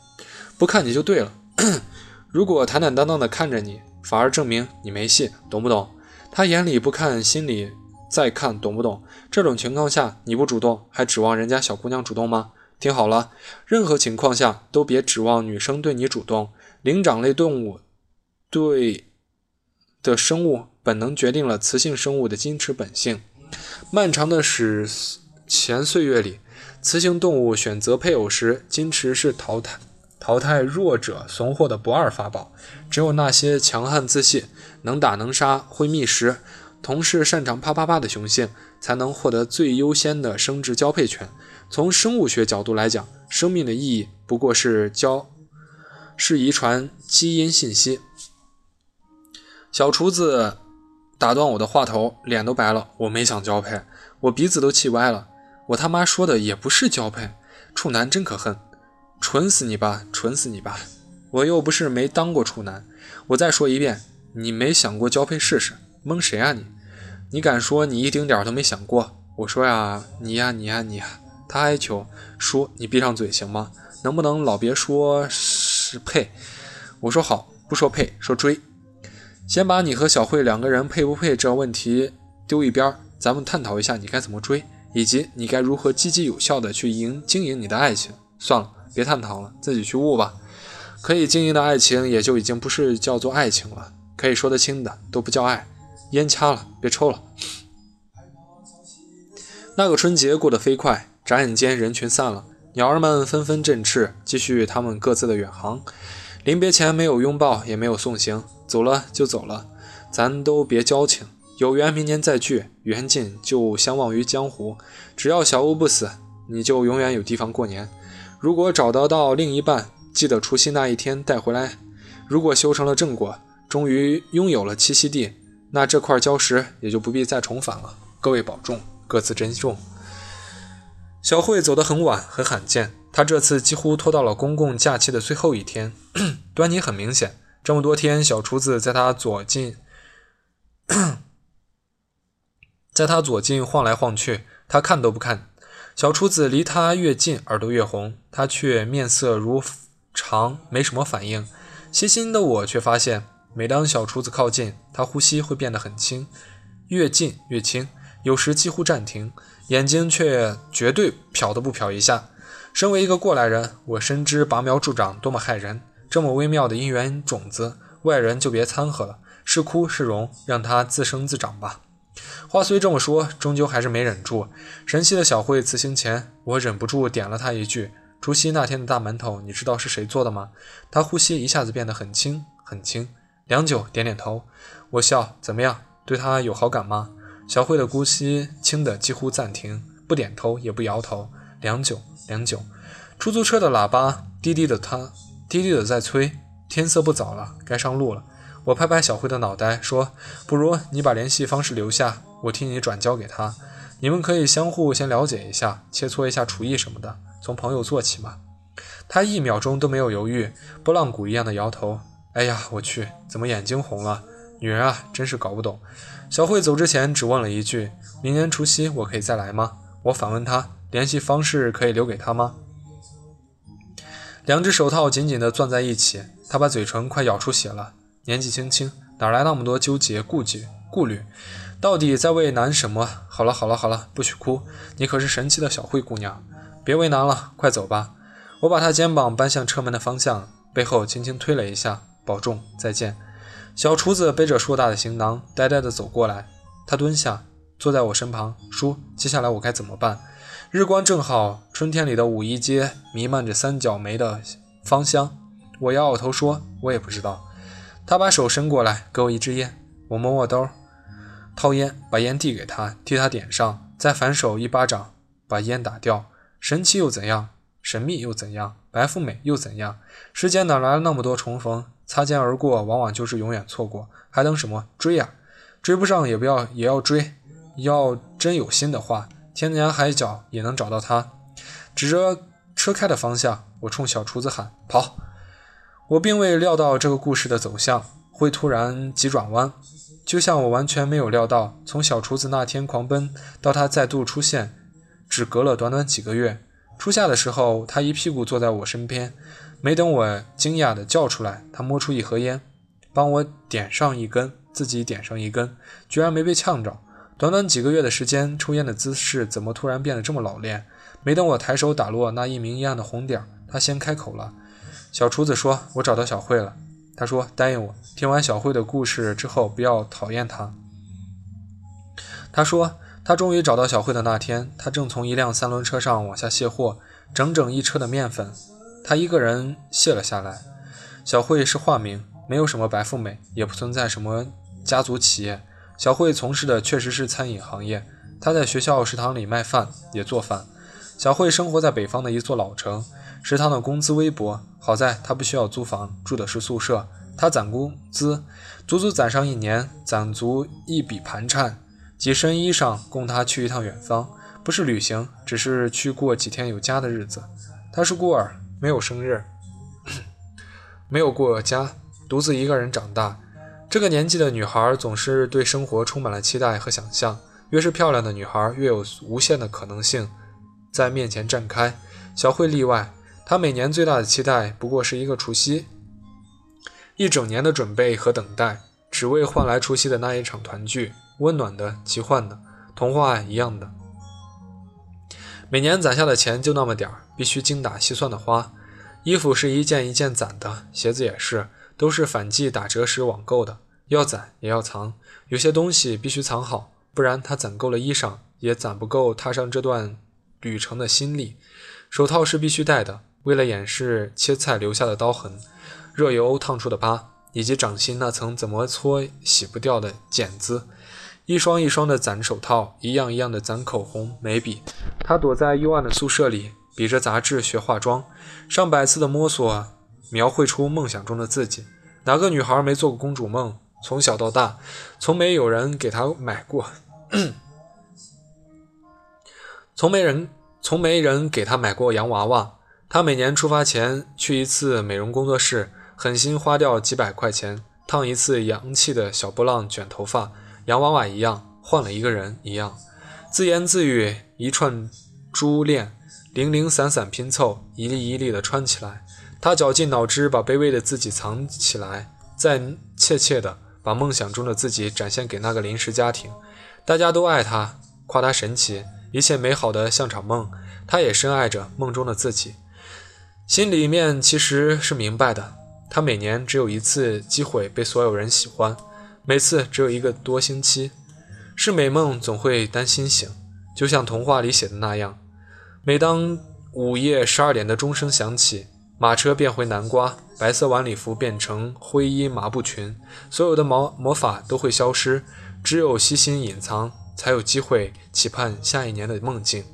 不看你就对了。如果坦坦荡荡的看着你，反而证明你没戏，懂不懂？他眼里不看，心里。再看懂不懂？这种情况下你不主动，还指望人家小姑娘主动吗？听好了，任何情况下都别指望女生对你主动。灵长类动物对的生物本能决定了雌性生物的矜持本性。漫长的史前岁月里，雌性动物选择配偶时，矜持是淘汰淘汰弱者怂货的不二法宝。只有那些强悍自信、能打能杀、会觅食。同时擅长啪啪啪的雄性，才能获得最优先的生殖交配权。从生物学角度来讲，生命的意义不过是交，是遗传基因信息。小厨子打断我的话头，脸都白了。我没想交配，我鼻子都气歪了。我他妈说的也不是交配，处男真可恨，蠢死你吧，蠢死你吧！我又不是没当过处男。我再说一遍，你没想过交配试试？蒙谁啊你？你敢说你一丁点儿都没想过？我说呀，你呀你呀你呀！他哀求说：“你闭上嘴行吗？能不能老别说是配？”我说好，不说配，说追。先把你和小慧两个人配不配这问题丢一边，咱们探讨一下你该怎么追，以及你该如何积极有效的去营经营你的爱情。算了，别探讨了，自己去悟吧。可以经营的爱情也就已经不是叫做爱情了，可以说得清的都不叫爱。烟掐了，别抽了。那个春节过得飞快，眨眼间人群散了，鸟儿们纷纷振翅，继续他们各自的远航。临别前没有拥抱，也没有送行，走了就走了，咱都别矫情，有缘明年再聚。缘尽就相忘于江湖。只要小欧不死，你就永远有地方过年。如果找得到另一半，记得除夕那一天带回来。如果修成了正果，终于拥有了栖息地，那这块礁石也就不必再重返了。各位保重，各自珍重。小慧走得很晚，很罕见。她这次几乎拖到了公共假期的最后一天，端倪很明显。这么多天，小厨子在他左近，在他左近晃来晃去，他看都不看。小厨子离他越近，耳朵越红，他却面色如常，没什么反应。细心的我却发现，每当小厨子靠近，他呼吸会变得很轻，越近越轻，有时几乎暂停，眼睛却绝对瞟都不瞟一下。身为一个过来人，我深知拔苗助长多么害人。这么微妙的姻缘种子，外人就别掺和了。是哭是荣，让它自生自长吧。话虽这么说，终究还是没忍住。神奇的小慧辞行前，我忍不住点了她一句：“除夕那天的大馒头，你知道是谁做的吗？”她呼吸一下子变得很轻很轻。良久，点点头。我笑：“怎么样？对她有好感吗？”小慧的呼吸轻得几乎暂停，不点头也不摇头。良久，良久。出租车的喇叭滴滴的，他滴滴的在催。天色不早了，该上路了。我拍拍小慧的脑袋，说：“不如你把联系方式留下，我替你转交给他。你们可以相互先了解一下，切磋一下厨艺什么的，从朋友做起嘛。”他一秒钟都没有犹豫，拨浪鼓一样的摇头。哎呀，我去，怎么眼睛红了？女人啊，真是搞不懂。小慧走之前只问了一句：“明年除夕我可以再来吗？”我反问他：“联系方式可以留给他吗？”两只手套紧紧地攥在一起，他把嘴唇快咬出血了。年纪轻轻，哪来那么多纠结、顾忌、顾虑？到底在为难什么？好了好了好了，不许哭！你可是神奇的小慧姑娘，别为难了，快走吧！我把她肩膀搬向车门的方向，背后轻轻推了一下，保重，再见。小厨子背着硕大的行囊，呆呆地走过来。他蹲下，坐在我身旁，叔，接下来我该怎么办？日光正好，春天里的五一街弥漫着三角梅的芳香。我摇摇头说，我也不知道。他把手伸过来，给我一支烟。我摸摸兜，掏烟，把烟递给他，替他点上，再反手一巴掌把烟打掉。神奇又怎样？神秘又怎样？白富美又怎样？世间哪来了那么多重逢？擦肩而过，往往就是永远错过。还等什么？追呀！追不上也不要，也要追。要真有心的话，天涯海角也能找到他。指着车开的方向，我冲小厨子喊：“跑！”我并未料到这个故事的走向会突然急转弯，就像我完全没有料到，从小厨子那天狂奔到他再度出现，只隔了短短几个月。初夏的时候，他一屁股坐在我身边，没等我惊讶地叫出来，他摸出一盒烟，帮我点上一根，自己点上一根，居然没被呛着。短短几个月的时间，抽烟的姿势怎么突然变得这么老练？没等我抬手打落那一明一暗的红点，他先开口了。小厨子说：“我找到小慧了。”他说：“答应我，听完小慧的故事之后，不要讨厌她。”他说：“他终于找到小慧的那天，他正从一辆三轮车上往下卸货，整整一车的面粉，他一个人卸了下来。小慧是化名，没有什么白富美，也不存在什么家族企业。小慧从事的确实是餐饮行业，她在学校食堂里卖饭，也做饭。小慧生活在北方的一座老城。”食堂的工资微薄，好在她不需要租房，住的是宿舍。他攒工资，足足攒上一年，攒足一笔盘缠，几身衣裳供他去一趟远方，不是旅行，只是去过几天有家的日子。他是孤儿，没有生日，没有过家，独自一个人长大。这个年纪的女孩总是对生活充满了期待和想象，越是漂亮的女孩，越有无限的可能性在面前绽开。小慧例外。她每年最大的期待不过是一个除夕，一整年的准备和等待，只为换来除夕的那一场团聚，温暖的、奇幻的、童话一样的。每年攒下的钱就那么点儿，必须精打细算的花。衣服是一件一件攒的，鞋子也是，都是反季打折时网购的，要攒也要藏。有些东西必须藏好，不然他攒够了衣裳，也攒不够踏上这段旅程的心力。手套是必须戴的。为了掩饰切菜留下的刀痕、热油烫出的疤，以及掌心那层怎么搓洗不掉的茧子，一双一双的攒手套，一样一样的攒口红、眉笔。他躲在幽暗的宿舍里，比着杂志学化妆，上百次的摸索，描绘出梦想中的自己。哪个女孩没做过公主梦？从小到大，从没有人给她买过，从没人从没人给她买过洋娃娃。她每年出发前去一次美容工作室，狠心花掉几百块钱烫一次洋气的小波浪卷头发。洋娃娃一样，换了一个人一样，自言自语，一串珠链零零散散拼凑，一粒一粒的穿起来。他绞尽脑汁把卑微的自己藏起来，再怯怯的把梦想中的自己展现给那个临时家庭。大家都爱他，夸他神奇，一切美好的像场梦。他也深爱着梦中的自己，心里面其实是明白的。他每年只有一次机会被所有人喜欢。每次只有一个多星期，是美梦总会担心醒，就像童话里写的那样。每当午夜十二点的钟声响起，马车变回南瓜，白色晚礼服变成灰衣麻布裙，所有的魔魔法都会消失，只有悉心隐藏，才有机会期盼下一年的梦境。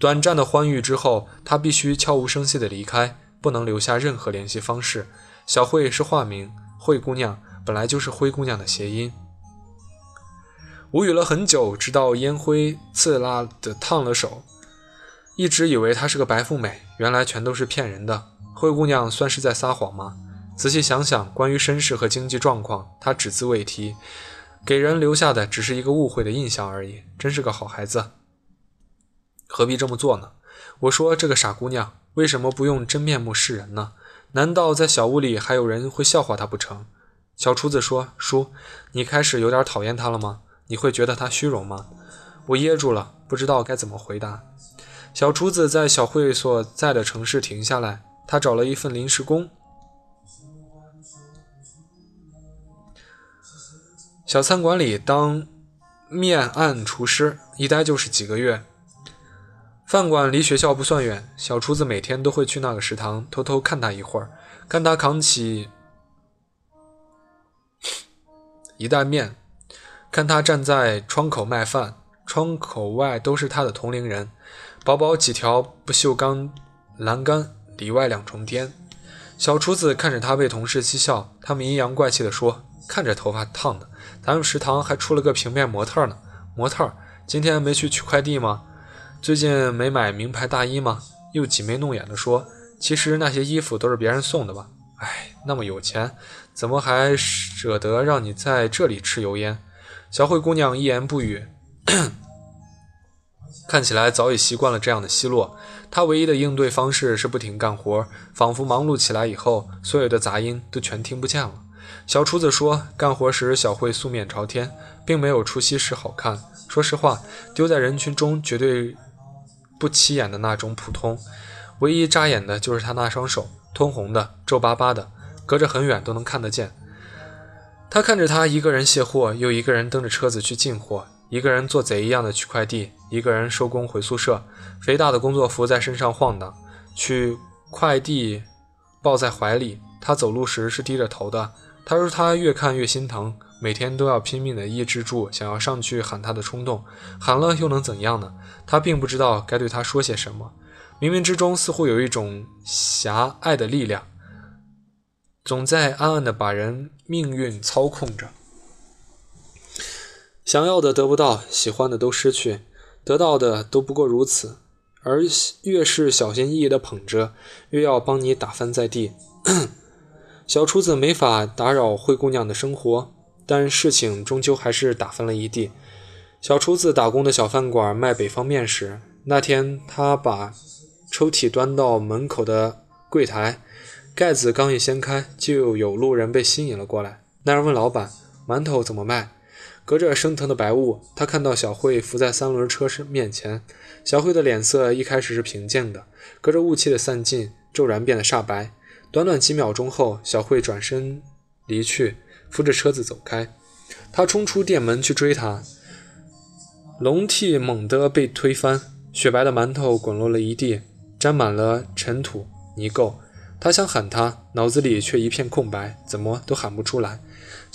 短暂的欢愉之后，他必须悄无声息地离开，不能留下任何联系方式。小慧是化名，慧姑娘。本来就是灰姑娘的谐音，无语了很久，直到烟灰刺辣的烫了手，一直以为她是个白富美，原来全都是骗人的。灰姑娘算是在撒谎吗？仔细想想，关于身世和经济状况，她只字未提，给人留下的只是一个误会的印象而已。真是个好孩子，何必这么做呢？我说这个傻姑娘为什么不用真面目示人呢？难道在小屋里还有人会笑话她不成？小厨子说：“叔，你开始有点讨厌她了吗？你会觉得她虚荣吗？”我噎住了，不知道该怎么回答。小厨子在小慧所在的城市停下来，他找了一份临时工，小餐馆里当面案厨师，一待就是几个月。饭馆离学校不算远，小厨子每天都会去那个食堂偷偷看他一会儿，看他扛起。一袋面，看他站在窗口卖饭，窗口外都是他的同龄人，薄薄几条不锈钢栏杆，里外两重天。小厨子看着他被同事讥笑，他们阴阳怪气地说：“看着头发烫的，咱们食堂还出了个平面模特呢。模特今天没去取快递吗？最近没买名牌大衣吗？”又挤眉弄眼地说：“其实那些衣服都是别人送的吧？哎，那么有钱。”怎么还舍得让你在这里吃油烟？小慧姑娘一言不语，看起来早已习惯了这样的奚落。他唯一的应对方式是不停干活，仿佛忙碌起来以后，所有的杂音都全听不见了。小厨子说，干活时小慧素面朝天，并没有除夕时好看。说实话，丢在人群中绝对不起眼的那种普通，唯一扎眼的就是她那双手，通红的，皱巴巴的。隔着很远都能看得见。他看着他一个人卸货，又一个人蹬着车子去进货，一个人做贼一样的取快递，一个人收工回宿舍。肥大的工作服在身上晃荡，取快递抱在怀里。他走路时是低着头的。他说他越看越心疼，每天都要拼命的抑制住想要上去喊他的冲动。喊了又能怎样呢？他并不知道该对他说些什么。冥冥之中似乎有一种狭隘的力量。总在暗暗的把人命运操控着，想要的得不到，喜欢的都失去，得到的都不过如此。而越是小心翼翼的捧着，越要帮你打翻在地。小厨子没法打扰灰姑娘的生活，但事情终究还是打翻了一地。小厨子打工的小饭馆卖北方面时，那天他把抽屉端到门口的柜台。盖子刚一掀开，就有路人被吸引了过来。那人问老板：“馒头怎么卖？”隔着升腾的白雾，他看到小慧伏在三轮车身面前。小慧的脸色一开始是平静的，隔着雾气的散尽，骤然变得煞白。短短几秒钟后，小慧转身离去，扶着车子走开。他冲出店门去追她，笼屉猛地被推翻，雪白的馒头滚落了一地，沾满了尘土泥垢。他想喊他，脑子里却一片空白，怎么都喊不出来。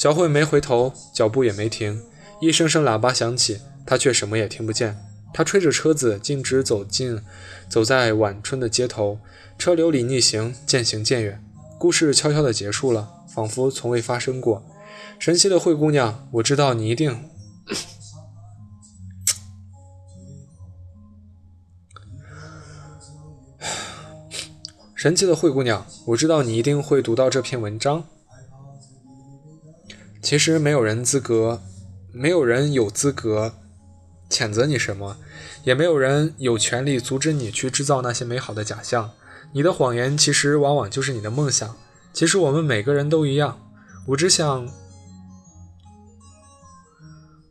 小慧没回头，脚步也没停，一声声喇叭响起，他却什么也听不见。他吹着车子，径直走进，走在晚春的街头，车流里逆行，渐行渐远。故事悄悄地结束了，仿佛从未发生过。神奇的灰姑娘，我知道你一定。神奇的灰姑娘，我知道你一定会读到这篇文章。其实没有人资格，没有人有资格谴责你什么，也没有人有权利阻止你去制造那些美好的假象。你的谎言其实往往就是你的梦想。其实我们每个人都一样。我只想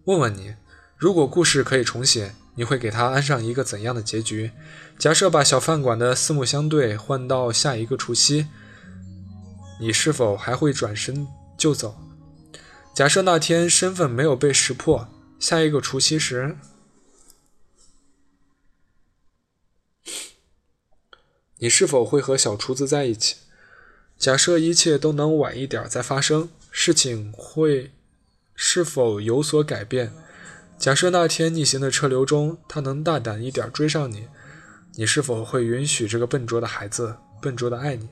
问问你，如果故事可以重写。你会给它安上一个怎样的结局？假设把小饭馆的四目相对换到下一个除夕，你是否还会转身就走？假设那天身份没有被识破，下一个除夕时，你是否会和小厨子在一起？假设一切都能晚一点再发生，事情会是否有所改变？假设那天逆行的车流中，他能大胆一点追上你，你是否会允许这个笨拙的孩子笨拙的爱你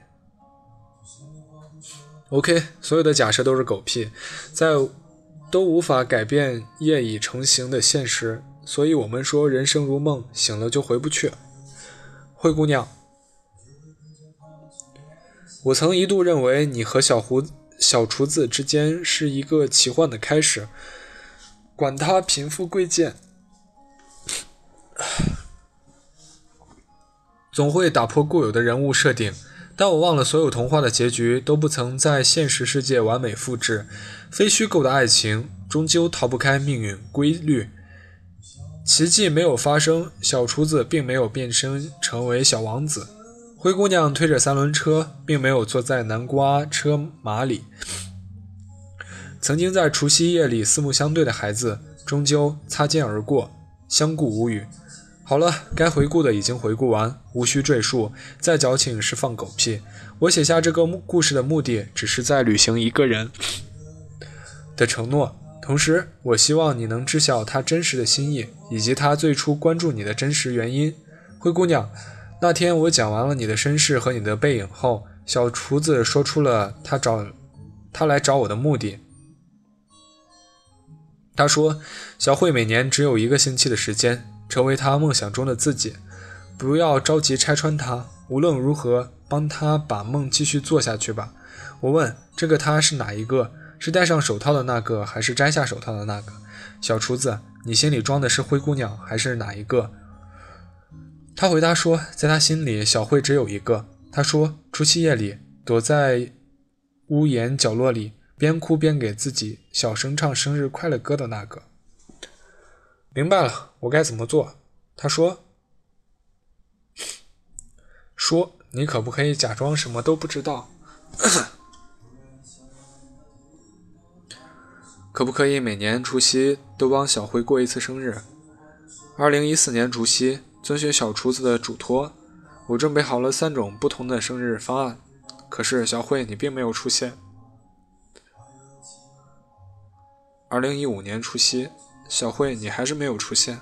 ？OK，所有的假设都是狗屁，在都无法改变业已成型的现实，所以我们说人生如梦，醒了就回不去。灰姑娘，我曾一度认为你和小胡小厨子之间是一个奇幻的开始。管他贫富贵贱，总会打破固有的人物设定。但我忘了，所有童话的结局都不曾在现实世界完美复制。非虚构的爱情终究逃不开命运规律。奇迹没有发生，小厨子并没有变身成为小王子。灰姑娘推着三轮车，并没有坐在南瓜车马里。曾经在除夕夜里四目相对的孩子，终究擦肩而过，相顾无语。好了，该回顾的已经回顾完，无需赘述。再矫情是放狗屁。我写下这个故事的目的，只是在履行一个人的承诺。同时，我希望你能知晓他真实的心意，以及他最初关注你的真实原因。灰姑娘，那天我讲完了你的身世和你的背影后，小厨子说出了他找他来找我的目的。他说：“小慧每年只有一个星期的时间，成为他梦想中的自己。不要着急拆穿他，无论如何，帮他把梦继续做下去吧。”我问：“这个他是哪一个？是戴上手套的那个，还是摘下手套的那个？”小厨子，你心里装的是灰姑娘，还是哪一个？他回答说：“在他心里，小慧只有一个。”他说：“除夕夜里，躲在屋檐角落里。”边哭边给自己小声唱生日快乐歌的那个，明白了，我该怎么做？他说：“说你可不可以假装什么都不知道？可不可以每年除夕都帮小辉过一次生日？二零一四年除夕，遵循小厨子的嘱托，我准备好了三种不同的生日方案，可是小慧你并没有出现。”二零一五年除夕，小慧，你还是没有出现。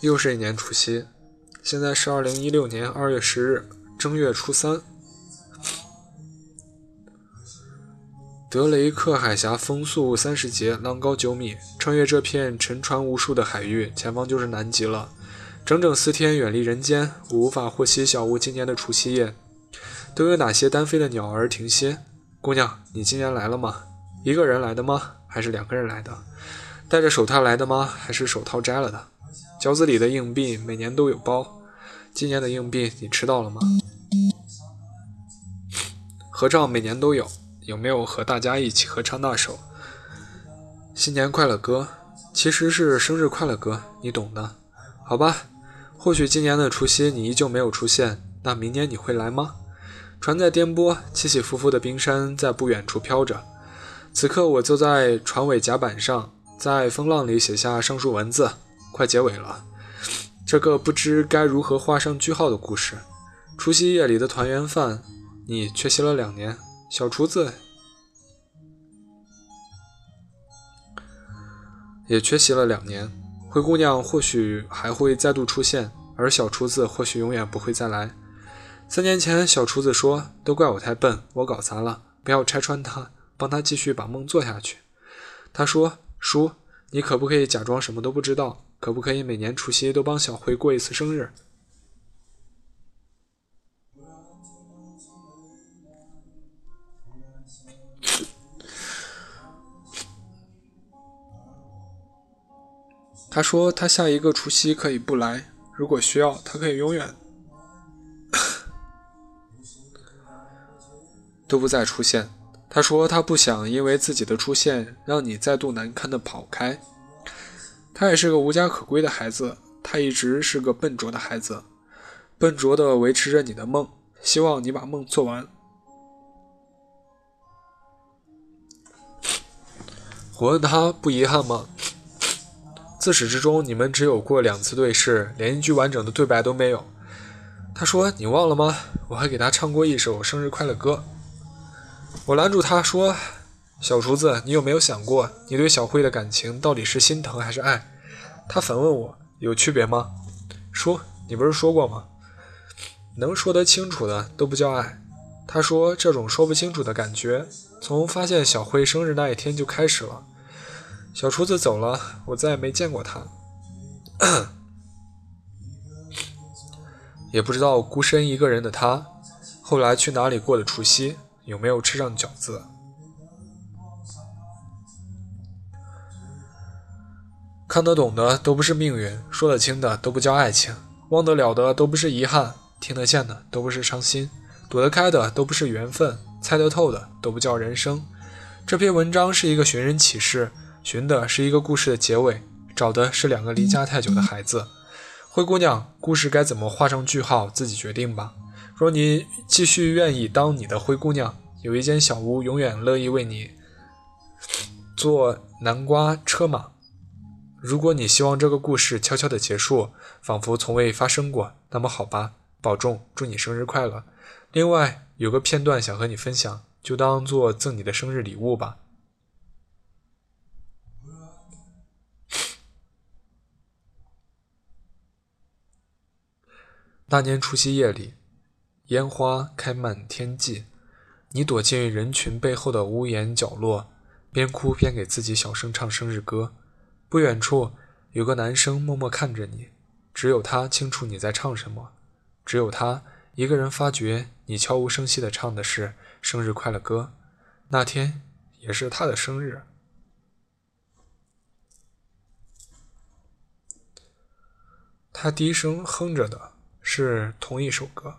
又是一年除夕，现在是二零一六年二月十日，正月初三。德雷克海峡风速三十节，浪高九米，穿越这片沉船无数的海域，前方就是南极了。整整四天远离人间，我无法获悉小屋今年的除夕夜都有哪些单飞的鸟儿停歇。姑娘，你今年来了吗？一个人来的吗？还是两个人来的？戴着手套来的吗？还是手套摘了的？饺子里的硬币每年都有包，今年的硬币你吃到了吗？合照每年都有，有没有和大家一起合唱那首新年快乐歌？其实是生日快乐歌，你懂的，好吧？或许今年的除夕你依旧没有出现，那明年你会来吗？船在颠簸，起起伏伏的冰山在不远处飘着。此刻我坐在船尾甲板上，在风浪里写下上述文字。快结尾了，这个不知该如何画上句号的故事。除夕夜里的团圆饭，你缺席了两年。小厨子也缺席了两年。灰姑娘或许还会再度出现，而小厨子或许永远不会再来。三年前，小厨子说：“都怪我太笨，我搞砸了，不要拆穿他，帮他继续把梦做下去。”他说：“叔，你可不可以假装什么都不知道？可不可以每年除夕都帮小辉过一次生日？”他说：“他下一个除夕可以不来，如果需要，他可以永远。”都不再出现。他说他不想因为自己的出现让你再度难堪的跑开。他也是个无家可归的孩子，他一直是个笨拙的孩子，笨拙的维持着你的梦，希望你把梦做完。我问他不遗憾吗？自始至终你们只有过两次对视，连一句完整的对白都没有。他说你忘了吗？我还给他唱过一首生日快乐歌。我拦住他说：“小厨子，你有没有想过，你对小慧的感情到底是心疼还是爱？”他反问我：“有区别吗？”说：“你不是说过吗？能说得清楚的都不叫爱。”他说：“这种说不清楚的感觉，从发现小慧生日那一天就开始了。”小厨子走了，我再也没见过他，也不知道孤身一个人的他，后来去哪里过的除夕。有没有吃上饺子？看得懂的都不是命运，说得清的都不叫爱情，忘得了的都不是遗憾，听得见的都不是伤心，躲得开的都不是缘分，猜得透的都不叫人生。这篇文章是一个寻人启事，寻的是一个故事的结尾，找的是两个离家太久的孩子。灰姑娘，故事该怎么画上句号，自己决定吧。若你继续愿意当你的灰姑娘，有一间小屋，永远乐意为你做南瓜车马。如果你希望这个故事悄悄的结束，仿佛从未发生过，那么好吧，保重，祝你生日快乐。另外有个片段想和你分享，就当做赠你的生日礼物吧。那年除夕夜里。烟花开满天际，你躲进人群背后的屋檐角落，边哭边给自己小声唱生日歌。不远处有个男生默默看着你，只有他清楚你在唱什么，只有他一个人发觉你悄无声息地唱的是生日快乐歌。那天也是他的生日，他低声哼着的是同一首歌。